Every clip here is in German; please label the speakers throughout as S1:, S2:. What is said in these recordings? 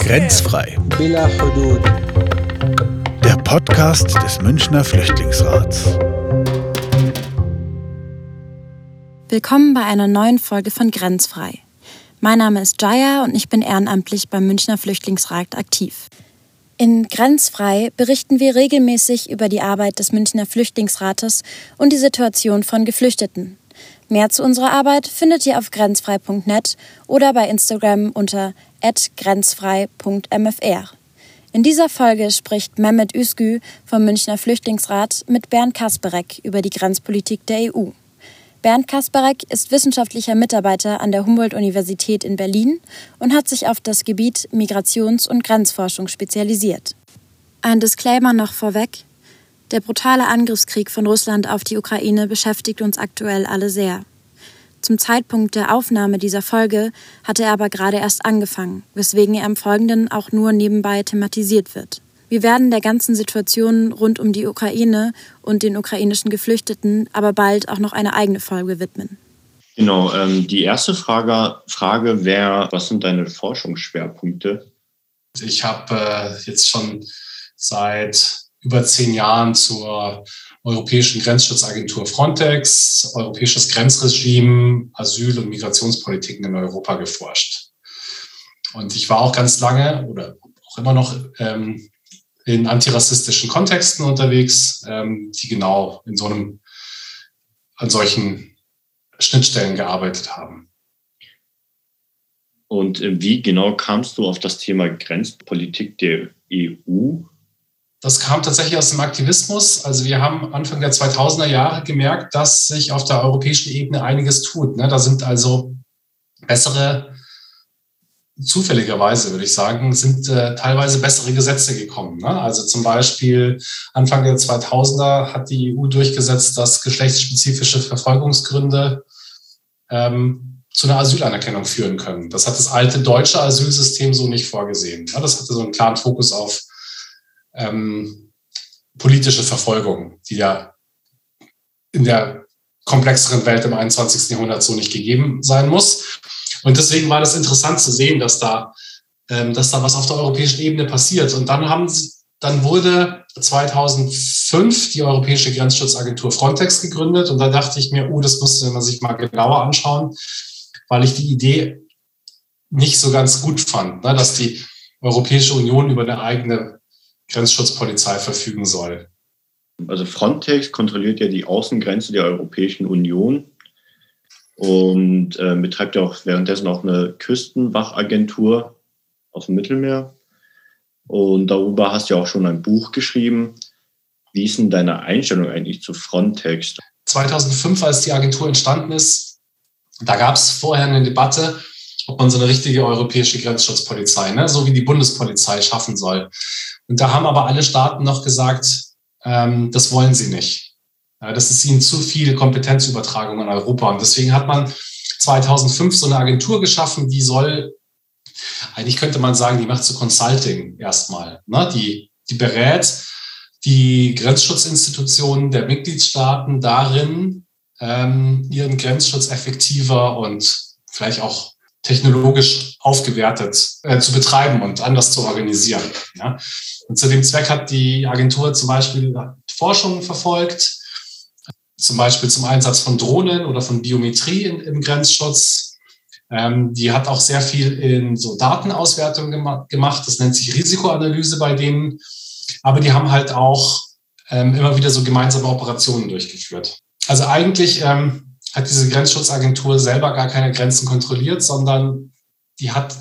S1: Grenzfrei. Der Podcast des Münchner Flüchtlingsrats.
S2: Willkommen bei einer neuen Folge von Grenzfrei. Mein Name ist Jaya und ich bin ehrenamtlich beim Münchner Flüchtlingsrat aktiv. In Grenzfrei berichten wir regelmäßig über die Arbeit des Münchner Flüchtlingsrates und die Situation von Geflüchteten. Mehr zu unserer Arbeit findet ihr auf grenzfrei.net oder bei Instagram unter grenzfrei.mfr. In dieser Folge spricht Mehmet Üskü vom Münchner Flüchtlingsrat mit Bernd Kasperek über die Grenzpolitik der EU. Bernd Kasperek ist wissenschaftlicher Mitarbeiter an der Humboldt-Universität in Berlin und hat sich auf das Gebiet Migrations- und Grenzforschung spezialisiert. Ein Disclaimer noch vorweg. Der brutale Angriffskrieg von Russland auf die Ukraine beschäftigt uns aktuell alle sehr. Zum Zeitpunkt der Aufnahme dieser Folge hatte er aber gerade erst angefangen, weswegen er im Folgenden auch nur nebenbei thematisiert wird. Wir werden der ganzen Situation rund um die Ukraine und den ukrainischen Geflüchteten aber bald auch noch eine eigene Folge widmen.
S3: Genau, ähm, die erste Frage, Frage wäre, was sind deine Forschungsschwerpunkte?
S4: Ich habe äh, jetzt schon seit über zehn Jahren zur Europäischen Grenzschutzagentur Frontex, Europäisches Grenzregime, Asyl- und Migrationspolitiken in Europa geforscht. Und ich war auch ganz lange oder auch immer noch ähm, in antirassistischen Kontexten unterwegs, ähm, die genau in so einem, an solchen Schnittstellen gearbeitet haben.
S3: Und äh, wie genau kamst du auf das Thema Grenzpolitik der EU?
S4: Das kam tatsächlich aus dem Aktivismus. Also wir haben Anfang der 2000er Jahre gemerkt, dass sich auf der europäischen Ebene einiges tut. Ne? Da sind also bessere, zufälligerweise würde ich sagen, sind äh, teilweise bessere Gesetze gekommen. Ne? Also zum Beispiel Anfang der 2000er hat die EU durchgesetzt, dass geschlechtsspezifische Verfolgungsgründe ähm, zu einer Asylanerkennung führen können. Das hat das alte deutsche Asylsystem so nicht vorgesehen. Ne? Das hatte so einen klaren Fokus auf ähm, politische Verfolgung, die ja in der komplexeren Welt im 21. Jahrhundert so nicht gegeben sein muss. Und deswegen war das interessant zu sehen, dass da, ähm, dass da was auf der europäischen Ebene passiert. Und dann haben sie, dann wurde 2005 die Europäische Grenzschutzagentur Frontex gegründet. Und da dachte ich mir, oh, das musste man sich mal genauer anschauen, weil ich die Idee nicht so ganz gut fand, ne, dass die Europäische Union über eine eigene Grenzschutzpolizei verfügen soll.
S3: Also Frontex kontrolliert ja die Außengrenze der Europäischen Union und äh, betreibt ja auch währenddessen auch eine Küstenwachagentur aus dem Mittelmeer. Und darüber hast du ja auch schon ein Buch geschrieben. Wie ist denn deine Einstellung eigentlich zu Frontex?
S4: 2005, als die Agentur entstanden ist, da gab es vorher eine Debatte, ob man so eine richtige europäische Grenzschutzpolizei, ne, so wie die Bundespolizei, schaffen soll. Und da haben aber alle Staaten noch gesagt, ähm, das wollen sie nicht. Ja, das ist ihnen zu viel Kompetenzübertragung an Europa. Und deswegen hat man 2005 so eine Agentur geschaffen, die soll, eigentlich könnte man sagen, die macht so Consulting erstmal. Ne? Die, die berät die Grenzschutzinstitutionen der Mitgliedstaaten darin, ähm, ihren Grenzschutz effektiver und vielleicht auch technologisch aufgewertet äh, zu betreiben und anders zu organisieren. Ja. Und zu dem Zweck hat die Agentur zum Beispiel Forschungen verfolgt, zum Beispiel zum Einsatz von Drohnen oder von Biometrie in, im Grenzschutz. Ähm, die hat auch sehr viel in so Datenauswertung gema gemacht. Das nennt sich Risikoanalyse bei denen. Aber die haben halt auch ähm, immer wieder so gemeinsame Operationen durchgeführt. Also eigentlich ähm, hat diese Grenzschutzagentur selber gar keine Grenzen kontrolliert, sondern die hat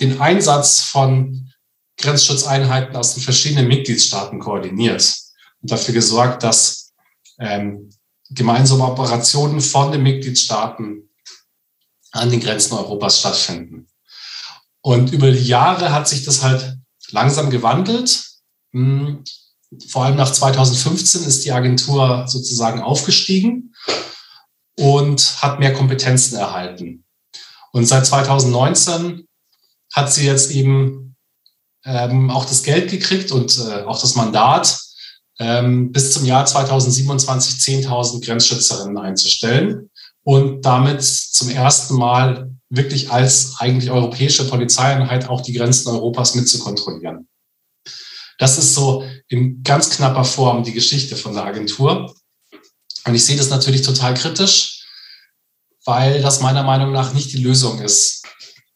S4: den Einsatz von Grenzschutzeinheiten aus den verschiedenen Mitgliedstaaten koordiniert und dafür gesorgt, dass ähm, gemeinsame Operationen von den Mitgliedstaaten an den Grenzen Europas stattfinden. Und über die Jahre hat sich das halt langsam gewandelt. Hm, vor allem nach 2015 ist die Agentur sozusagen aufgestiegen und hat mehr Kompetenzen erhalten. Und seit 2019 hat sie jetzt eben ähm, auch das Geld gekriegt und äh, auch das Mandat, ähm, bis zum Jahr 2027 10.000 Grenzschützerinnen einzustellen und damit zum ersten Mal wirklich als eigentlich europäische Polizeieinheit auch die Grenzen Europas mitzukontrollieren. Das ist so in ganz knapper Form die Geschichte von der Agentur. Und ich sehe das natürlich total kritisch, weil das meiner Meinung nach nicht die Lösung ist,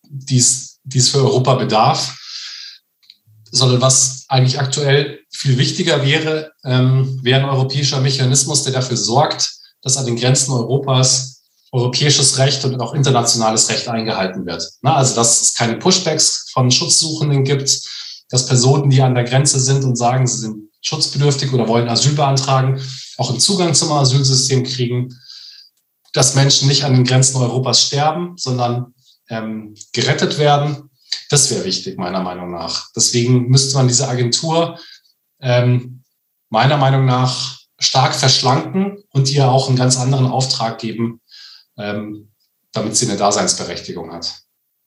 S4: die es, für Europa bedarf, sondern was eigentlich aktuell viel wichtiger wäre, ähm, wäre ein europäischer Mechanismus, der dafür sorgt, dass an den Grenzen Europas europäisches Recht und auch internationales Recht eingehalten wird. Na, also dass es keine Pushbacks von Schutzsuchenden gibt, dass Personen, die an der Grenze sind und sagen, sie sind schutzbedürftig oder wollen Asyl beantragen, auch einen Zugang zum Asylsystem kriegen, dass Menschen nicht an den Grenzen Europas sterben, sondern ähm, gerettet werden. Das wäre wichtig, meiner Meinung nach. Deswegen müsste man diese Agentur ähm, meiner Meinung nach stark verschlanken und ihr auch einen ganz anderen Auftrag geben, ähm, damit sie eine Daseinsberechtigung hat.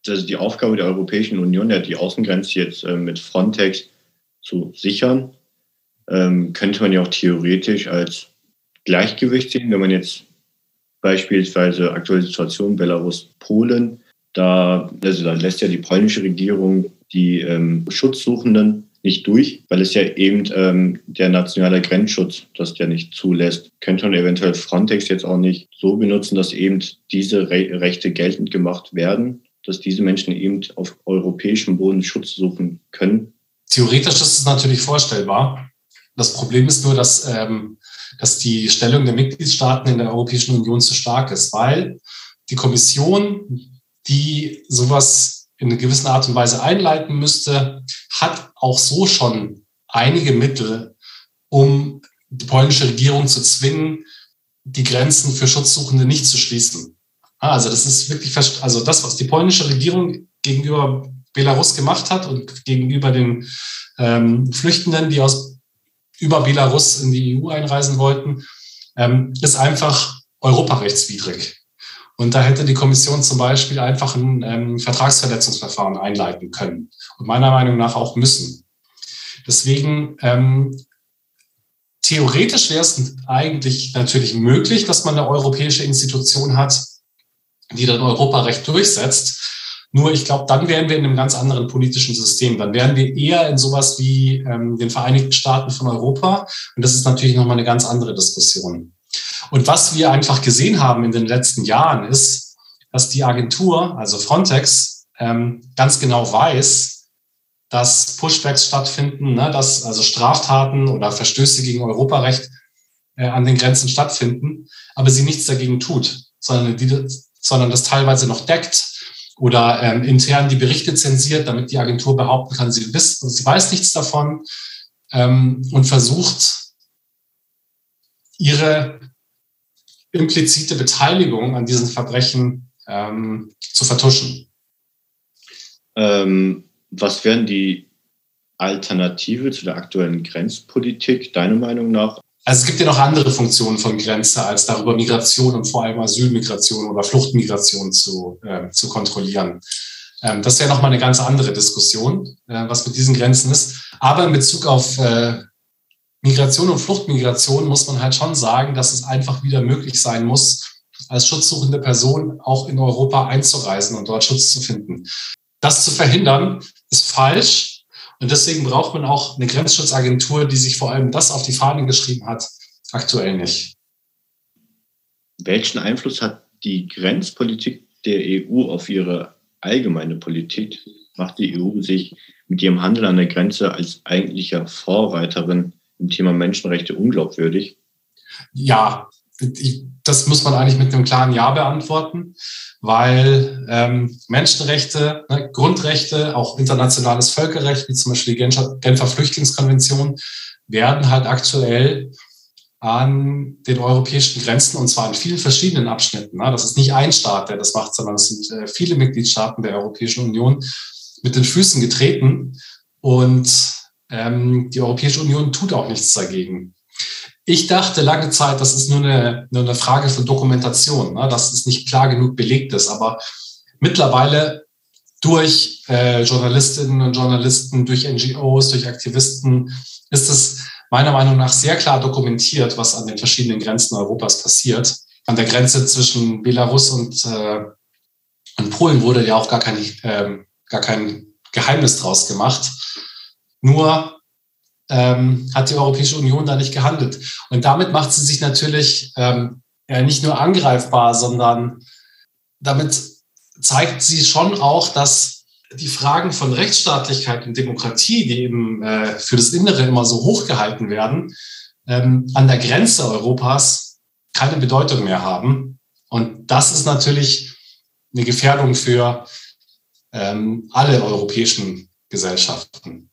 S3: Also die Aufgabe der Europäischen Union, die Außengrenze jetzt äh, mit Frontex zu sichern, ähm, könnte man ja auch theoretisch als Gleichgewicht sehen, wenn man jetzt beispielsweise aktuelle Situation Belarus, Polen, da, also da lässt ja die polnische Regierung die ähm, Schutzsuchenden nicht durch, weil es ja eben ähm, der nationale Grenzschutz das ja nicht zulässt. Könnte man eventuell Frontex jetzt auch nicht so benutzen, dass eben diese Re Rechte geltend gemacht werden, dass diese Menschen eben auf europäischem Boden Schutz suchen können?
S4: Theoretisch ist es natürlich vorstellbar. Das Problem ist nur, dass, ähm, dass die Stellung der Mitgliedstaaten in der Europäischen Union zu stark ist, weil die Kommission, die sowas in einer gewissen Art und Weise einleiten müsste, hat auch so schon einige Mittel, um die polnische Regierung zu zwingen, die Grenzen für Schutzsuchende nicht zu schließen. Ah, also das ist wirklich, also das, was die polnische Regierung gegenüber Belarus gemacht hat und gegenüber den ähm, Flüchtenden, die aus über Belarus in die EU einreisen wollten, ähm, ist einfach europarechtswidrig. Und da hätte die Kommission zum Beispiel einfach ein ähm, Vertragsverletzungsverfahren einleiten können und meiner Meinung nach auch müssen. Deswegen ähm, theoretisch wäre es eigentlich natürlich möglich, dass man eine europäische Institution hat, die dann Europarecht durchsetzt. Nur ich glaube, dann wären wir in einem ganz anderen politischen System. Dann wären wir eher in sowas wie ähm, den Vereinigten Staaten von Europa. Und das ist natürlich nochmal eine ganz andere Diskussion. Und was wir einfach gesehen haben in den letzten Jahren ist, dass die Agentur, also Frontex, ähm, ganz genau weiß, dass Pushbacks stattfinden, ne, dass also Straftaten oder Verstöße gegen Europarecht äh, an den Grenzen stattfinden, aber sie nichts dagegen tut, sondern, die, sondern das teilweise noch deckt oder ähm, intern die Berichte zensiert, damit die Agentur behaupten kann, sie, wisst, sie weiß nichts davon ähm, und versucht, ihre implizite Beteiligung an diesen Verbrechen ähm, zu vertuschen.
S3: Ähm, was wären die Alternative zu der aktuellen Grenzpolitik, deiner Meinung nach?
S4: Also es gibt ja noch andere Funktionen von Grenze, als darüber Migration und vor allem Asylmigration oder Fluchtmigration zu, äh, zu kontrollieren. Ähm, das ist ja nochmal eine ganz andere Diskussion, äh, was mit diesen Grenzen ist. Aber in Bezug auf äh, Migration und Fluchtmigration muss man halt schon sagen, dass es einfach wieder möglich sein muss, als schutzsuchende Person auch in Europa einzureisen und dort Schutz zu finden. Das zu verhindern, ist falsch. Und deswegen braucht man auch eine Grenzschutzagentur, die sich vor allem das auf die Fahne geschrieben hat, aktuell nicht.
S3: Welchen Einfluss hat die Grenzpolitik der EU auf ihre allgemeine Politik? Macht die EU sich mit ihrem Handel an der Grenze als eigentlicher Vorreiterin im Thema Menschenrechte unglaubwürdig?
S4: Ja, das muss man eigentlich mit einem klaren Ja beantworten, weil ähm, Menschenrechte, ne, Grundrechte, auch internationales Völkerrecht, wie zum Beispiel die Genfer, Genfer Flüchtlingskonvention, werden halt aktuell an den europäischen Grenzen und zwar in vielen verschiedenen Abschnitten. Ne? Das ist nicht ein Staat, der das macht, sondern es sind äh, viele Mitgliedstaaten der Europäischen Union mit den Füßen getreten. Und ähm, die Europäische Union tut auch nichts dagegen. Ich dachte lange Zeit, das ist nur eine, nur eine Frage von Dokumentation, ne? dass es nicht klar genug belegt ist. Aber mittlerweile durch äh, Journalistinnen und Journalisten, durch NGOs, durch Aktivisten ist es meiner Meinung nach sehr klar dokumentiert, was an den verschiedenen Grenzen Europas passiert. An der Grenze zwischen Belarus und, äh, In Polen wurde ja auch gar kein, ähm, gar kein Geheimnis draus gemacht. Nur ähm, hat die Europäische Union da nicht gehandelt. Und damit macht sie sich natürlich ähm, ja, nicht nur angreifbar, sondern damit zeigt sie schon auch, dass die Fragen von Rechtsstaatlichkeit und Demokratie, die eben äh, für das Innere immer so hochgehalten werden, ähm, an der Grenze Europas keine Bedeutung mehr haben. Und das ist natürlich eine Gefährdung für ähm, alle europäischen Gesellschaften.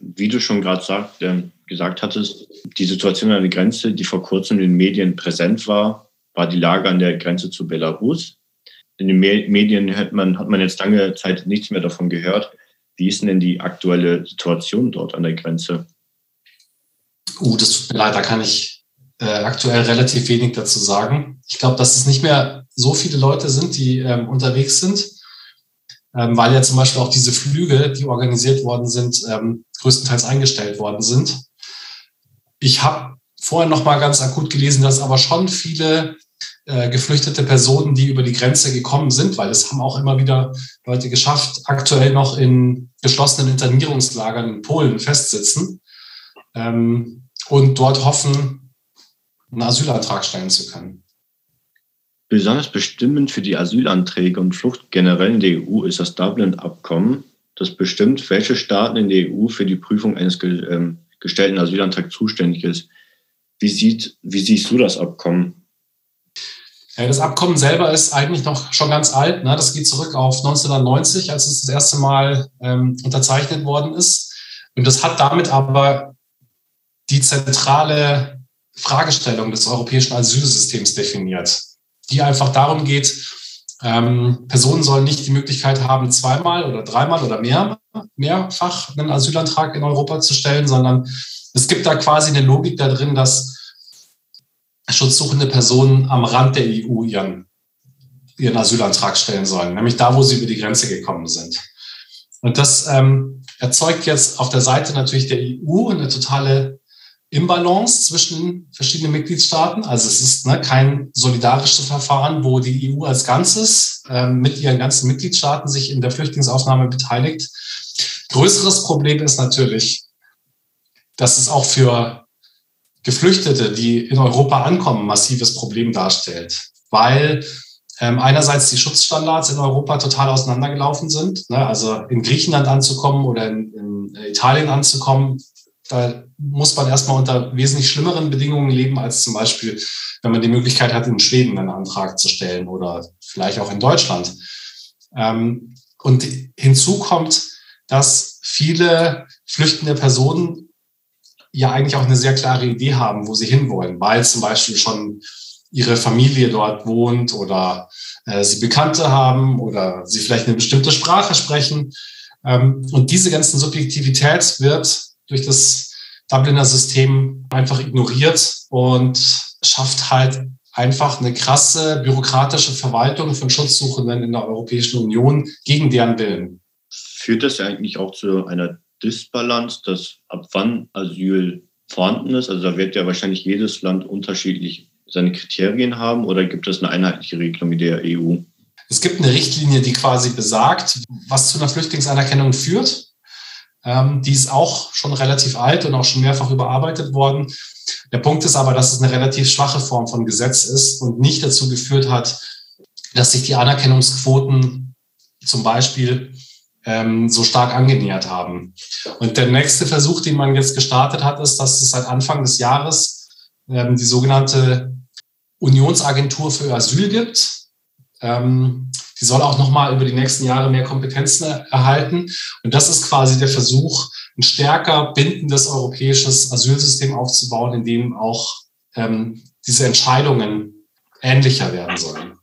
S3: Wie du schon gerade äh, gesagt hattest, die Situation an der Grenze, die vor kurzem in den Medien präsent war, war die Lage an der Grenze zu Belarus. In den Medien hat man, hat man jetzt lange Zeit nichts mehr davon gehört. Wie ist denn die aktuelle Situation dort an der Grenze?
S4: Uh, das tut mir leid, da kann ich äh, aktuell relativ wenig dazu sagen. Ich glaube, dass es nicht mehr so viele Leute sind, die ähm, unterwegs sind, ähm, weil ja zum Beispiel auch diese Flüge, die organisiert worden sind, ähm, größtenteils eingestellt worden sind. Ich habe vorher noch mal ganz akut gelesen, dass aber schon viele äh, geflüchtete Personen, die über die Grenze gekommen sind, weil es haben auch immer wieder Leute geschafft, aktuell noch in geschlossenen Internierungslagern in Polen festsitzen ähm, und dort hoffen, einen Asylantrag stellen zu können.
S3: Besonders bestimmend für die Asylanträge und Flucht generell in der EU ist das Dublin-Abkommen, das bestimmt, welche Staaten in der EU für die Prüfung eines ähm, gestellten Asylantrags zuständig ist. Wie, sieht, wie siehst du das Abkommen?
S4: Ja, das Abkommen selber ist eigentlich noch schon ganz alt. Ne? Das geht zurück auf 1990, als es das erste Mal ähm, unterzeichnet worden ist. Und das hat damit aber die zentrale Fragestellung des europäischen Asylsystems definiert, die einfach darum geht, ähm, Personen sollen nicht die Möglichkeit haben, zweimal oder dreimal oder mehr, mehrfach einen Asylantrag in Europa zu stellen, sondern es gibt da quasi eine Logik da drin, dass schutzsuchende Personen am Rand der EU ihren, ihren Asylantrag stellen sollen, nämlich da, wo sie über die Grenze gekommen sind. Und das ähm, erzeugt jetzt auf der Seite natürlich der EU eine totale Imbalance zwischen verschiedenen Mitgliedstaaten. Also es ist ne, kein solidarisches Verfahren, wo die EU als Ganzes äh, mit ihren ganzen Mitgliedstaaten sich in der Flüchtlingsaufnahme beteiligt. Größeres Problem ist natürlich, dass es auch für Geflüchtete, die in Europa ankommen, massives Problem darstellt, weil ähm, einerseits die Schutzstandards in Europa total auseinandergelaufen sind. Ne? Also in Griechenland anzukommen oder in, in Italien anzukommen, da muss man erstmal unter wesentlich schlimmeren Bedingungen leben, als zum Beispiel, wenn man die Möglichkeit hat, in Schweden einen Antrag zu stellen oder vielleicht auch in Deutschland. Ähm, und hinzu kommt, dass viele flüchtende Personen ja eigentlich auch eine sehr klare Idee haben, wo sie hinwollen, weil zum Beispiel schon ihre Familie dort wohnt oder äh, sie Bekannte haben oder sie vielleicht eine bestimmte Sprache sprechen. Ähm, und diese ganzen Subjektivität wird durch das Dubliner System einfach ignoriert und schafft halt einfach eine krasse bürokratische Verwaltung von Schutzsuchenden in der Europäischen Union gegen deren Willen.
S3: Führt das eigentlich auch zu einer Disbalance, dass ab wann Asyl vorhanden ist? Also da wird ja wahrscheinlich jedes Land unterschiedlich seine Kriterien haben oder gibt es eine einheitliche Regelung in der EU?
S4: Es gibt eine Richtlinie, die quasi besagt, was zu einer Flüchtlingsanerkennung führt. Ähm, die ist auch schon relativ alt und auch schon mehrfach überarbeitet worden. Der Punkt ist aber, dass es eine relativ schwache Form von Gesetz ist und nicht dazu geführt hat, dass sich die Anerkennungsquoten zum Beispiel ähm, so stark angenähert haben. Und der nächste Versuch, den man jetzt gestartet hat, ist, dass es seit Anfang des Jahres ähm, die sogenannte Unionsagentur für Asyl gibt. Ähm, die soll auch nochmal über die nächsten Jahre mehr Kompetenzen erhalten. Und das ist quasi der Versuch, ein stärker bindendes europäisches Asylsystem aufzubauen, in dem auch ähm, diese Entscheidungen ähnlicher werden sollen.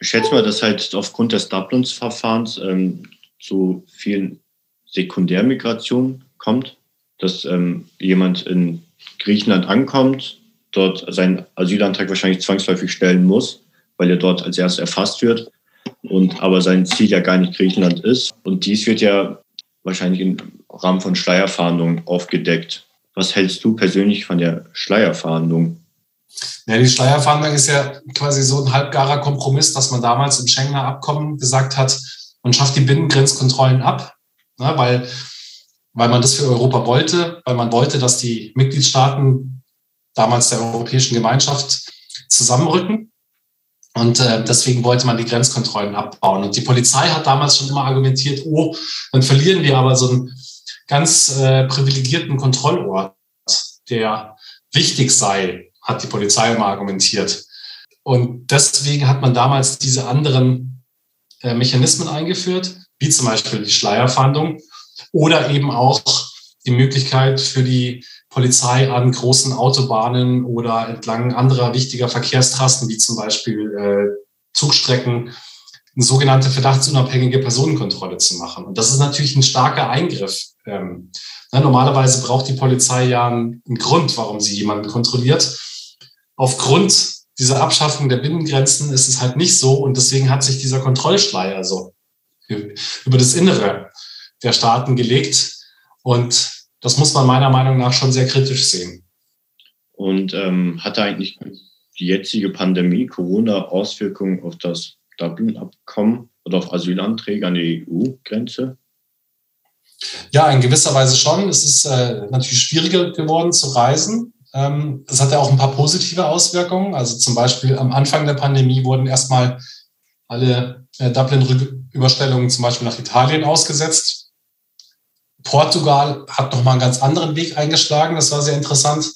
S3: Ich schätze mal, dass halt aufgrund des Dublins-Verfahrens ähm, zu vielen Sekundärmigrationen kommt, dass ähm, jemand in Griechenland ankommt, dort seinen Asylantrag wahrscheinlich zwangsläufig stellen muss weil er dort als erstes erfasst wird und aber sein Ziel ja gar nicht Griechenland ist. Und dies wird ja wahrscheinlich im Rahmen von Schleierfahndungen aufgedeckt. Was hältst du persönlich von der Schleierfahndung?
S4: Ja, die Schleierfahndung ist ja quasi so ein halbgarer Kompromiss, dass man damals im Schengener Abkommen gesagt hat, man schafft die Binnengrenzkontrollen ab, ne, weil, weil man das für Europa wollte, weil man wollte, dass die Mitgliedstaaten damals der Europäischen Gemeinschaft zusammenrücken. Und äh, deswegen wollte man die Grenzkontrollen abbauen. Und die Polizei hat damals schon immer argumentiert, oh, dann verlieren wir aber so einen ganz äh, privilegierten Kontrollort, der wichtig sei, hat die Polizei immer argumentiert. Und deswegen hat man damals diese anderen äh, Mechanismen eingeführt, wie zum Beispiel die Schleierfahndung oder eben auch die Möglichkeit für die Polizei an großen Autobahnen oder entlang anderer wichtiger Verkehrstrassen, wie zum Beispiel äh, Zugstrecken, eine sogenannte verdachtsunabhängige Personenkontrolle zu machen. Und das ist natürlich ein starker Eingriff. Ähm, na, normalerweise braucht die Polizei ja einen, einen Grund, warum sie jemanden kontrolliert. Aufgrund dieser Abschaffung der Binnengrenzen ist es halt nicht so und deswegen hat sich dieser Kontrollschleier so über das Innere der Staaten gelegt und das muss man meiner Meinung nach schon sehr kritisch sehen.
S3: Und ähm, hatte eigentlich die jetzige Pandemie, Corona, Auswirkungen auf das Dublin-Abkommen oder auf Asylanträge an die EU-Grenze?
S4: Ja, in gewisser Weise schon. Es ist äh, natürlich schwieriger geworden zu reisen. Ähm, das hat ja auch ein paar positive Auswirkungen. Also zum Beispiel am Anfang der Pandemie wurden erstmal alle äh, Dublin-Überstellungen zum Beispiel nach Italien ausgesetzt. Portugal hat nochmal einen ganz anderen Weg eingeschlagen. Das war sehr interessant.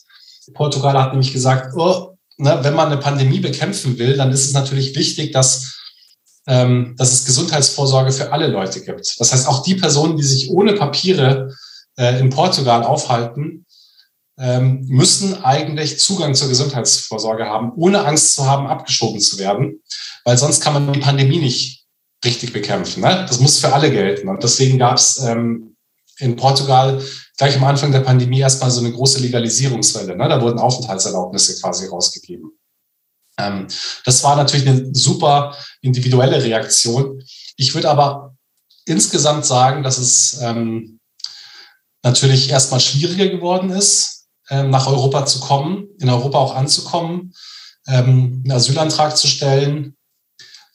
S4: Portugal hat nämlich gesagt, oh, ne, wenn man eine Pandemie bekämpfen will, dann ist es natürlich wichtig, dass, ähm, dass es Gesundheitsvorsorge für alle Leute gibt. Das heißt, auch die Personen, die sich ohne Papiere äh, in Portugal aufhalten, ähm, müssen eigentlich Zugang zur Gesundheitsvorsorge haben, ohne Angst zu haben, abgeschoben zu werden, weil sonst kann man die Pandemie nicht richtig bekämpfen. Ne? Das muss für alle gelten. Und deswegen gab es ähm, in Portugal gleich am Anfang der Pandemie erstmal so eine große Legalisierungswelle. Ne? Da wurden Aufenthaltserlaubnisse quasi rausgegeben. Ähm, das war natürlich eine super individuelle Reaktion. Ich würde aber insgesamt sagen, dass es ähm, natürlich erstmal schwieriger geworden ist, ähm, nach Europa zu kommen, in Europa auch anzukommen, ähm, einen Asylantrag zu stellen,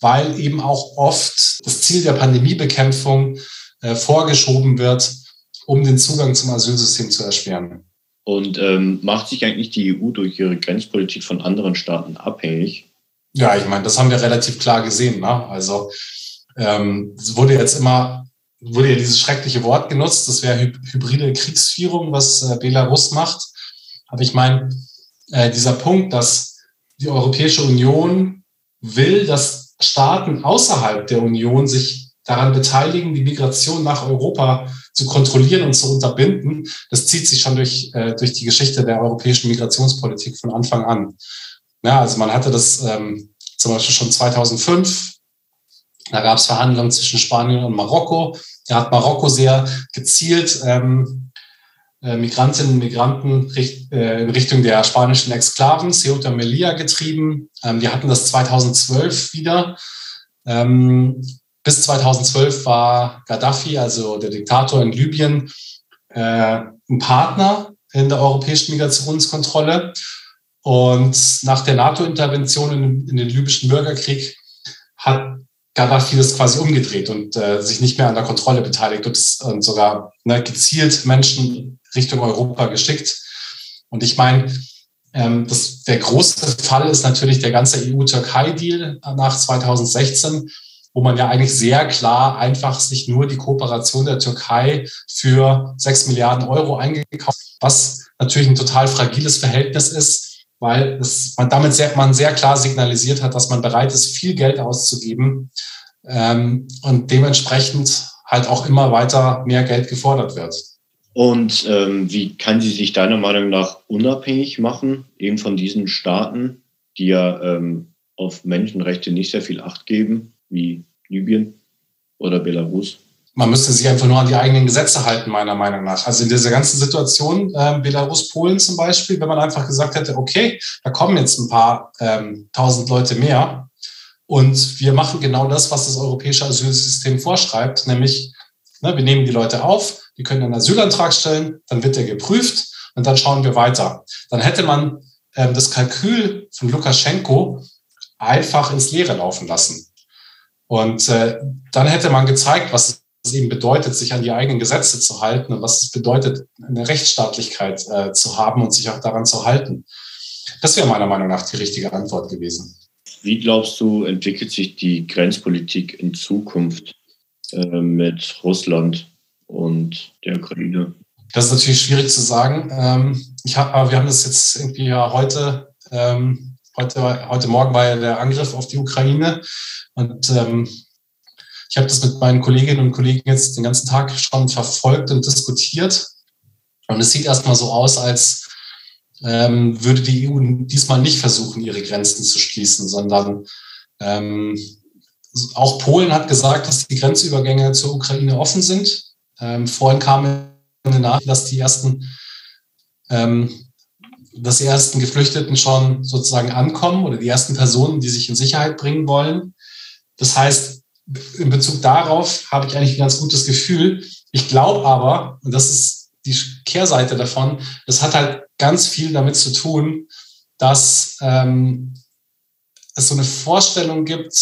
S4: weil eben auch oft das Ziel der Pandemiebekämpfung äh, vorgeschoben wird, um den Zugang zum Asylsystem zu erschweren.
S3: Und ähm, macht sich eigentlich die EU durch ihre Grenzpolitik von anderen Staaten abhängig?
S4: Ja, ich meine, das haben wir relativ klar gesehen. Ne? Also ähm, es wurde jetzt immer, wurde ja dieses schreckliche Wort genutzt, das wäre hybride Kriegsführung, was äh, Belarus macht. Aber ich meine, äh, dieser Punkt, dass die Europäische Union will, dass Staaten außerhalb der Union sich daran beteiligen, die Migration nach Europa zu kontrollieren und zu unterbinden, das zieht sich schon durch, äh, durch die Geschichte der europäischen Migrationspolitik von Anfang an. Ja, also man hatte das ähm, zum Beispiel schon 2005, da gab es Verhandlungen zwischen Spanien und Marokko. Da hat Marokko sehr gezielt ähm, äh, Migrantinnen und Migranten äh, in Richtung der spanischen Exklaven Ceuta Melilla getrieben. Ähm, wir hatten das 2012 wieder. Ähm, bis 2012 war Gaddafi, also der Diktator in Libyen, äh, ein Partner in der europäischen Migrationskontrolle. Und nach der NATO-Intervention in, in, den libyschen Bürgerkrieg hat Gaddafi das quasi umgedreht und äh, sich nicht mehr an der Kontrolle beteiligt und, und sogar ne, gezielt Menschen Richtung Europa geschickt. Und ich meine, ähm, der große Fall ist natürlich der ganze EU-Türkei-Deal nach 2016, wo man ja eigentlich sehr klar einfach sich nur die Kooperation der Türkei für sechs Milliarden Euro eingekauft, was natürlich ein total fragiles Verhältnis ist, weil es, man damit sehr, man sehr klar signalisiert hat, dass man bereit ist, viel Geld auszugeben ähm, und dementsprechend halt auch immer weiter mehr Geld gefordert wird.
S3: Und ähm, wie kann sie sich deiner Meinung nach unabhängig machen, eben von diesen Staaten, die ja ähm, auf Menschenrechte nicht sehr viel Acht geben? Wie Libyen oder Belarus?
S4: Man müsste sich einfach nur an die eigenen Gesetze halten, meiner Meinung nach. Also in dieser ganzen Situation, äh, Belarus, Polen zum Beispiel, wenn man einfach gesagt hätte, okay, da kommen jetzt ein paar ähm, tausend Leute mehr und wir machen genau das, was das europäische Asylsystem vorschreibt, nämlich ne, wir nehmen die Leute auf, die können einen Asylantrag stellen, dann wird der geprüft und dann schauen wir weiter. Dann hätte man ähm, das Kalkül von Lukaschenko einfach ins Leere laufen lassen. Und äh, dann hätte man gezeigt, was es eben bedeutet, sich an die eigenen Gesetze zu halten und was es bedeutet, eine Rechtsstaatlichkeit äh, zu haben und sich auch daran zu halten. Das wäre meiner Meinung nach die richtige Antwort gewesen.
S3: Wie glaubst du, entwickelt sich die Grenzpolitik in Zukunft äh, mit Russland und der Ukraine?
S4: Das ist natürlich schwierig zu sagen. Ähm, ich hab, aber wir haben das jetzt irgendwie ja heute, ähm, heute, heute Morgen war ja der Angriff auf die Ukraine und ähm, ich habe das mit meinen Kolleginnen und Kollegen jetzt den ganzen Tag schon verfolgt und diskutiert. Und es sieht erstmal so aus, als ähm, würde die EU diesmal nicht versuchen, ihre Grenzen zu schließen, sondern ähm, auch Polen hat gesagt, dass die Grenzübergänge zur Ukraine offen sind. Ähm, vorhin kam eine Nachricht, dass die ersten, ähm, dass die ersten Geflüchteten schon sozusagen ankommen oder die ersten Personen, die sich in Sicherheit bringen wollen. Das heißt, in Bezug darauf habe ich eigentlich ein ganz gutes Gefühl. Ich glaube aber, und das ist die Kehrseite davon, das hat halt ganz viel damit zu tun, dass ähm, es so eine Vorstellung gibt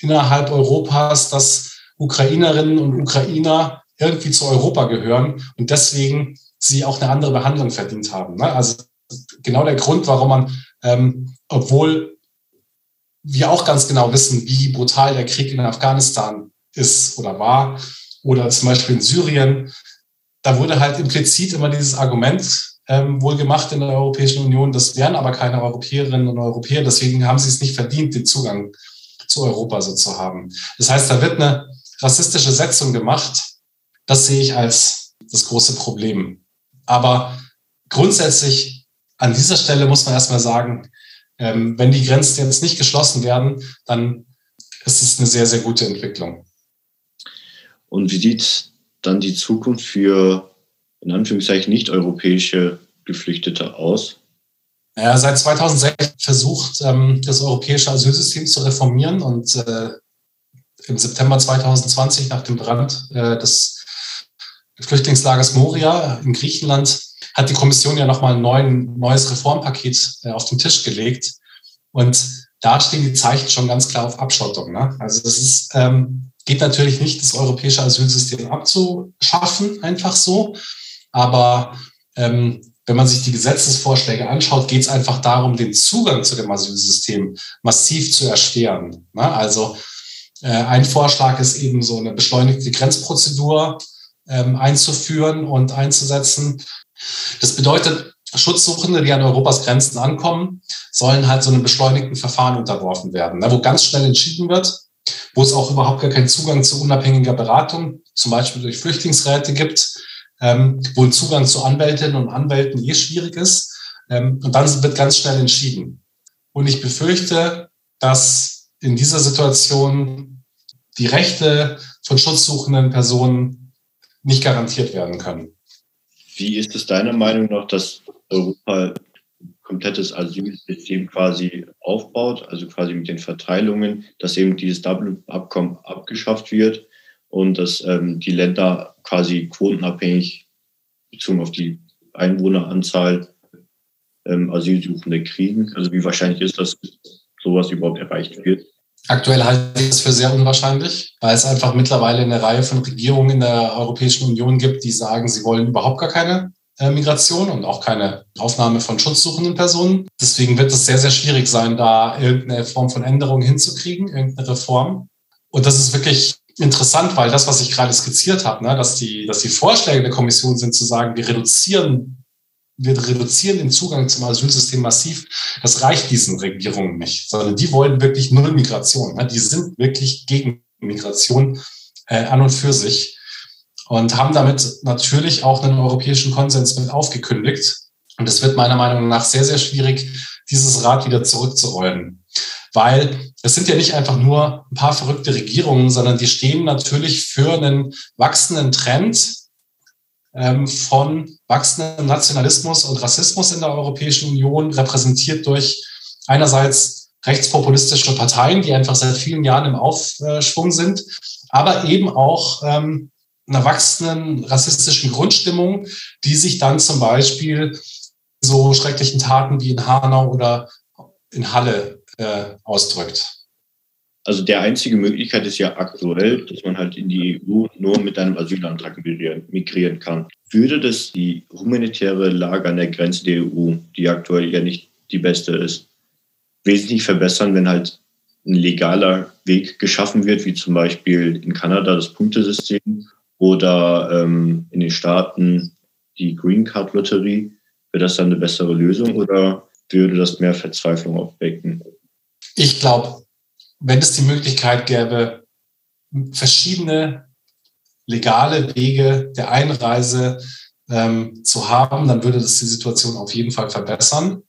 S4: innerhalb Europas, dass Ukrainerinnen und Ukrainer irgendwie zu Europa gehören und deswegen sie auch eine andere Behandlung verdient haben. Ne? Genau der Grund, warum man, ähm, obwohl wir auch ganz genau wissen, wie brutal der Krieg in Afghanistan ist oder war, oder zum Beispiel in Syrien, da wurde halt implizit immer dieses Argument ähm, wohl gemacht in der Europäischen Union, das wären aber keine Europäerinnen und Europäer, deswegen haben sie es nicht verdient, den Zugang zu Europa so zu haben. Das heißt, da wird eine rassistische Setzung gemacht. Das sehe ich als das große Problem. Aber grundsätzlich an dieser Stelle muss man erstmal sagen, ähm, wenn die Grenzen jetzt nicht geschlossen werden, dann ist es eine sehr, sehr gute Entwicklung.
S3: Und wie sieht dann die Zukunft für in Anführungszeichen nicht-europäische Geflüchtete aus?
S4: Ja, seit 2006 versucht ähm, das europäische Asylsystem zu reformieren und äh, im September 2020 nach dem Brand äh, des Flüchtlingslagers Moria in Griechenland hat die Kommission ja nochmal ein neuen, neues Reformpaket äh, auf den Tisch gelegt. Und da stehen die Zeichen schon ganz klar auf Abschottung. Ne? Also das ist, ähm, geht natürlich nicht, das europäische Asylsystem abzuschaffen, einfach so. Aber ähm, wenn man sich die Gesetzesvorschläge anschaut, geht es einfach darum, den Zugang zu dem Asylsystem massiv zu erschweren. Ne? Also äh, ein Vorschlag ist eben so eine beschleunigte Grenzprozedur ähm, einzuführen und einzusetzen. Das bedeutet, Schutzsuchende, die an Europas Grenzen ankommen, sollen halt so einem beschleunigten Verfahren unterworfen werden, ne, wo ganz schnell entschieden wird, wo es auch überhaupt gar keinen Zugang zu unabhängiger Beratung, zum Beispiel durch Flüchtlingsräte gibt, ähm, wo ein Zugang zu Anwältinnen und Anwälten eh schwierig ist. Ähm, und dann wird ganz schnell entschieden. Und ich befürchte, dass in dieser Situation die Rechte von schutzsuchenden Personen nicht garantiert werden können.
S3: Wie ist es deiner Meinung nach, dass Europa ein komplettes Asylsystem quasi aufbaut, also quasi mit den Verteilungen, dass eben dieses Dublin-Abkommen abgeschafft wird und dass ähm, die Länder quasi quotenabhängig bezogen auf die Einwohneranzahl ähm, Asylsuchende kriegen? Also wie wahrscheinlich ist das, dass sowas überhaupt erreicht wird?
S4: Aktuell halte ich es für sehr unwahrscheinlich, weil es einfach mittlerweile eine Reihe von Regierungen in der Europäischen Union gibt, die sagen, sie wollen überhaupt gar keine äh, Migration und auch keine Aufnahme von schutzsuchenden Personen. Deswegen wird es sehr, sehr schwierig sein, da irgendeine Form von Änderung hinzukriegen, irgendeine Reform. Und das ist wirklich interessant, weil das, was ich gerade skizziert habe, ne, dass, die, dass die Vorschläge der Kommission sind, zu sagen, wir reduzieren wir reduzieren den Zugang zum Asylsystem massiv. Das reicht diesen Regierungen nicht, sondern die wollen wirklich null Migration. Die sind wirklich gegen Migration äh, an und für sich und haben damit natürlich auch einen europäischen Konsens mit aufgekündigt. Und es wird meiner Meinung nach sehr, sehr schwierig, dieses Rad wieder zurückzurollen. Weil es sind ja nicht einfach nur ein paar verrückte Regierungen, sondern die stehen natürlich für einen wachsenden Trend von wachsendem Nationalismus und Rassismus in der Europäischen Union, repräsentiert durch einerseits rechtspopulistische Parteien, die einfach seit vielen Jahren im Aufschwung sind, aber eben auch ähm, einer wachsenden rassistischen Grundstimmung, die sich dann zum Beispiel so schrecklichen Taten wie in Hanau oder in Halle äh, ausdrückt.
S3: Also der einzige Möglichkeit ist ja aktuell, dass man halt in die EU nur mit einem Asylantrag migrieren kann. Würde das die humanitäre Lage an der Grenze der EU, die aktuell ja nicht die beste ist, wesentlich verbessern, wenn halt ein legaler Weg geschaffen wird, wie zum Beispiel in Kanada das Punktesystem oder ähm, in den Staaten die Green Card Lotterie? Wäre das dann eine bessere Lösung oder würde das mehr Verzweiflung aufwecken?
S4: Ich glaube, wenn es die Möglichkeit gäbe, verschiedene legale Wege der Einreise ähm, zu haben, dann würde das die Situation auf jeden Fall verbessern.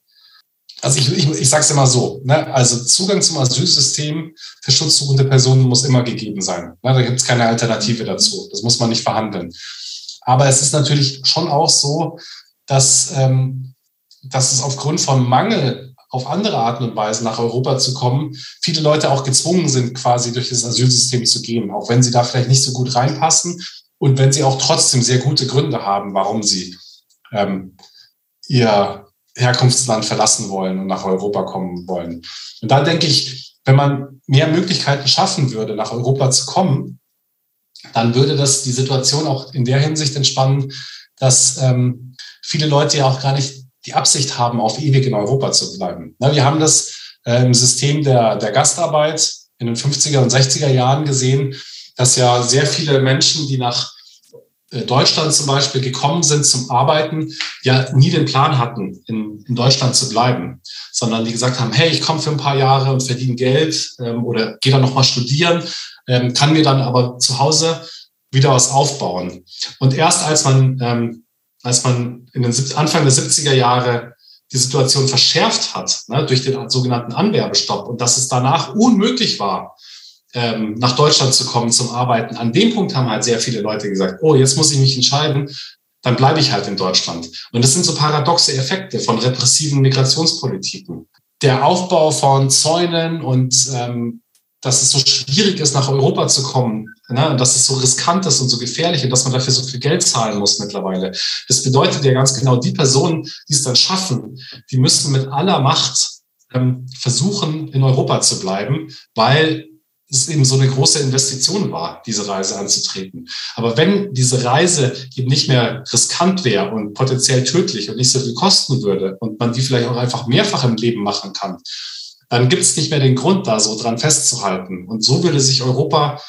S4: Also ich, ich, ich sage es immer so, ne? also Zugang zum Asylsystem für schutzsuchende Personen muss immer gegeben sein. Ne? Da gibt es keine Alternative dazu. Das muss man nicht verhandeln. Aber es ist natürlich schon auch so, dass, ähm, dass es aufgrund von Mangel auf andere Arten und Weisen nach Europa zu kommen, viele Leute auch gezwungen sind, quasi durch das Asylsystem zu gehen, auch wenn sie da vielleicht nicht so gut reinpassen und wenn sie auch trotzdem sehr gute Gründe haben, warum sie ähm, ihr Herkunftsland verlassen wollen und nach Europa kommen wollen. Und da denke ich, wenn man mehr Möglichkeiten schaffen würde, nach Europa zu kommen, dann würde das die Situation auch in der Hinsicht entspannen, dass ähm, viele Leute ja auch gar nicht die Absicht haben, auf ewig in Europa zu bleiben. Na, wir haben das äh, im System der, der Gastarbeit in den 50er und 60er Jahren gesehen, dass ja sehr viele Menschen, die nach äh, Deutschland zum Beispiel gekommen sind zum Arbeiten, ja nie den Plan hatten, in, in Deutschland zu bleiben, sondern die gesagt haben, hey, ich komme für ein paar Jahre und verdiene Geld ähm, oder gehe dann nochmal studieren, ähm, kann mir dann aber zu Hause wieder was aufbauen. Und erst als man, ähm, als man in den Anfang der 70er Jahre die Situation verschärft hat, ne, durch den sogenannten Anwerbestopp und dass es danach unmöglich war, ähm, nach Deutschland zu kommen zum Arbeiten. An dem Punkt haben halt sehr viele Leute gesagt, oh, jetzt muss ich mich entscheiden, dann bleibe ich halt in Deutschland. Und das sind so paradoxe Effekte von repressiven Migrationspolitiken. Der Aufbau von Zäunen und ähm, dass es so schwierig ist, nach Europa zu kommen, ne? dass es so riskant ist und so gefährlich und dass man dafür so viel Geld zahlen muss mittlerweile. Das bedeutet ja ganz genau, die Personen, die es dann schaffen, die müssen mit aller Macht ähm, versuchen, in Europa zu bleiben, weil es eben so eine große Investition war, diese Reise anzutreten. Aber wenn diese Reise eben nicht mehr riskant wäre und potenziell tödlich und nicht so viel kosten würde und man die vielleicht auch einfach mehrfach im Leben machen kann, dann gibt es nicht mehr den Grund, da so dran festzuhalten. Und so würde sich Europa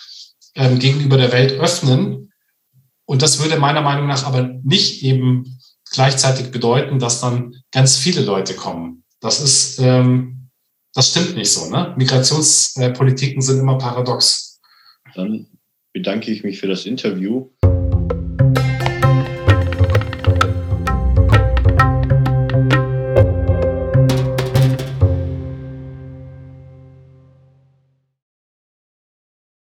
S4: ähm, gegenüber der Welt öffnen. Und das würde meiner Meinung nach aber nicht eben gleichzeitig bedeuten, dass dann ganz viele Leute kommen. Das ist ähm, das stimmt nicht so. Ne? Migrationspolitiken sind immer paradox.
S3: Dann bedanke ich mich für das Interview.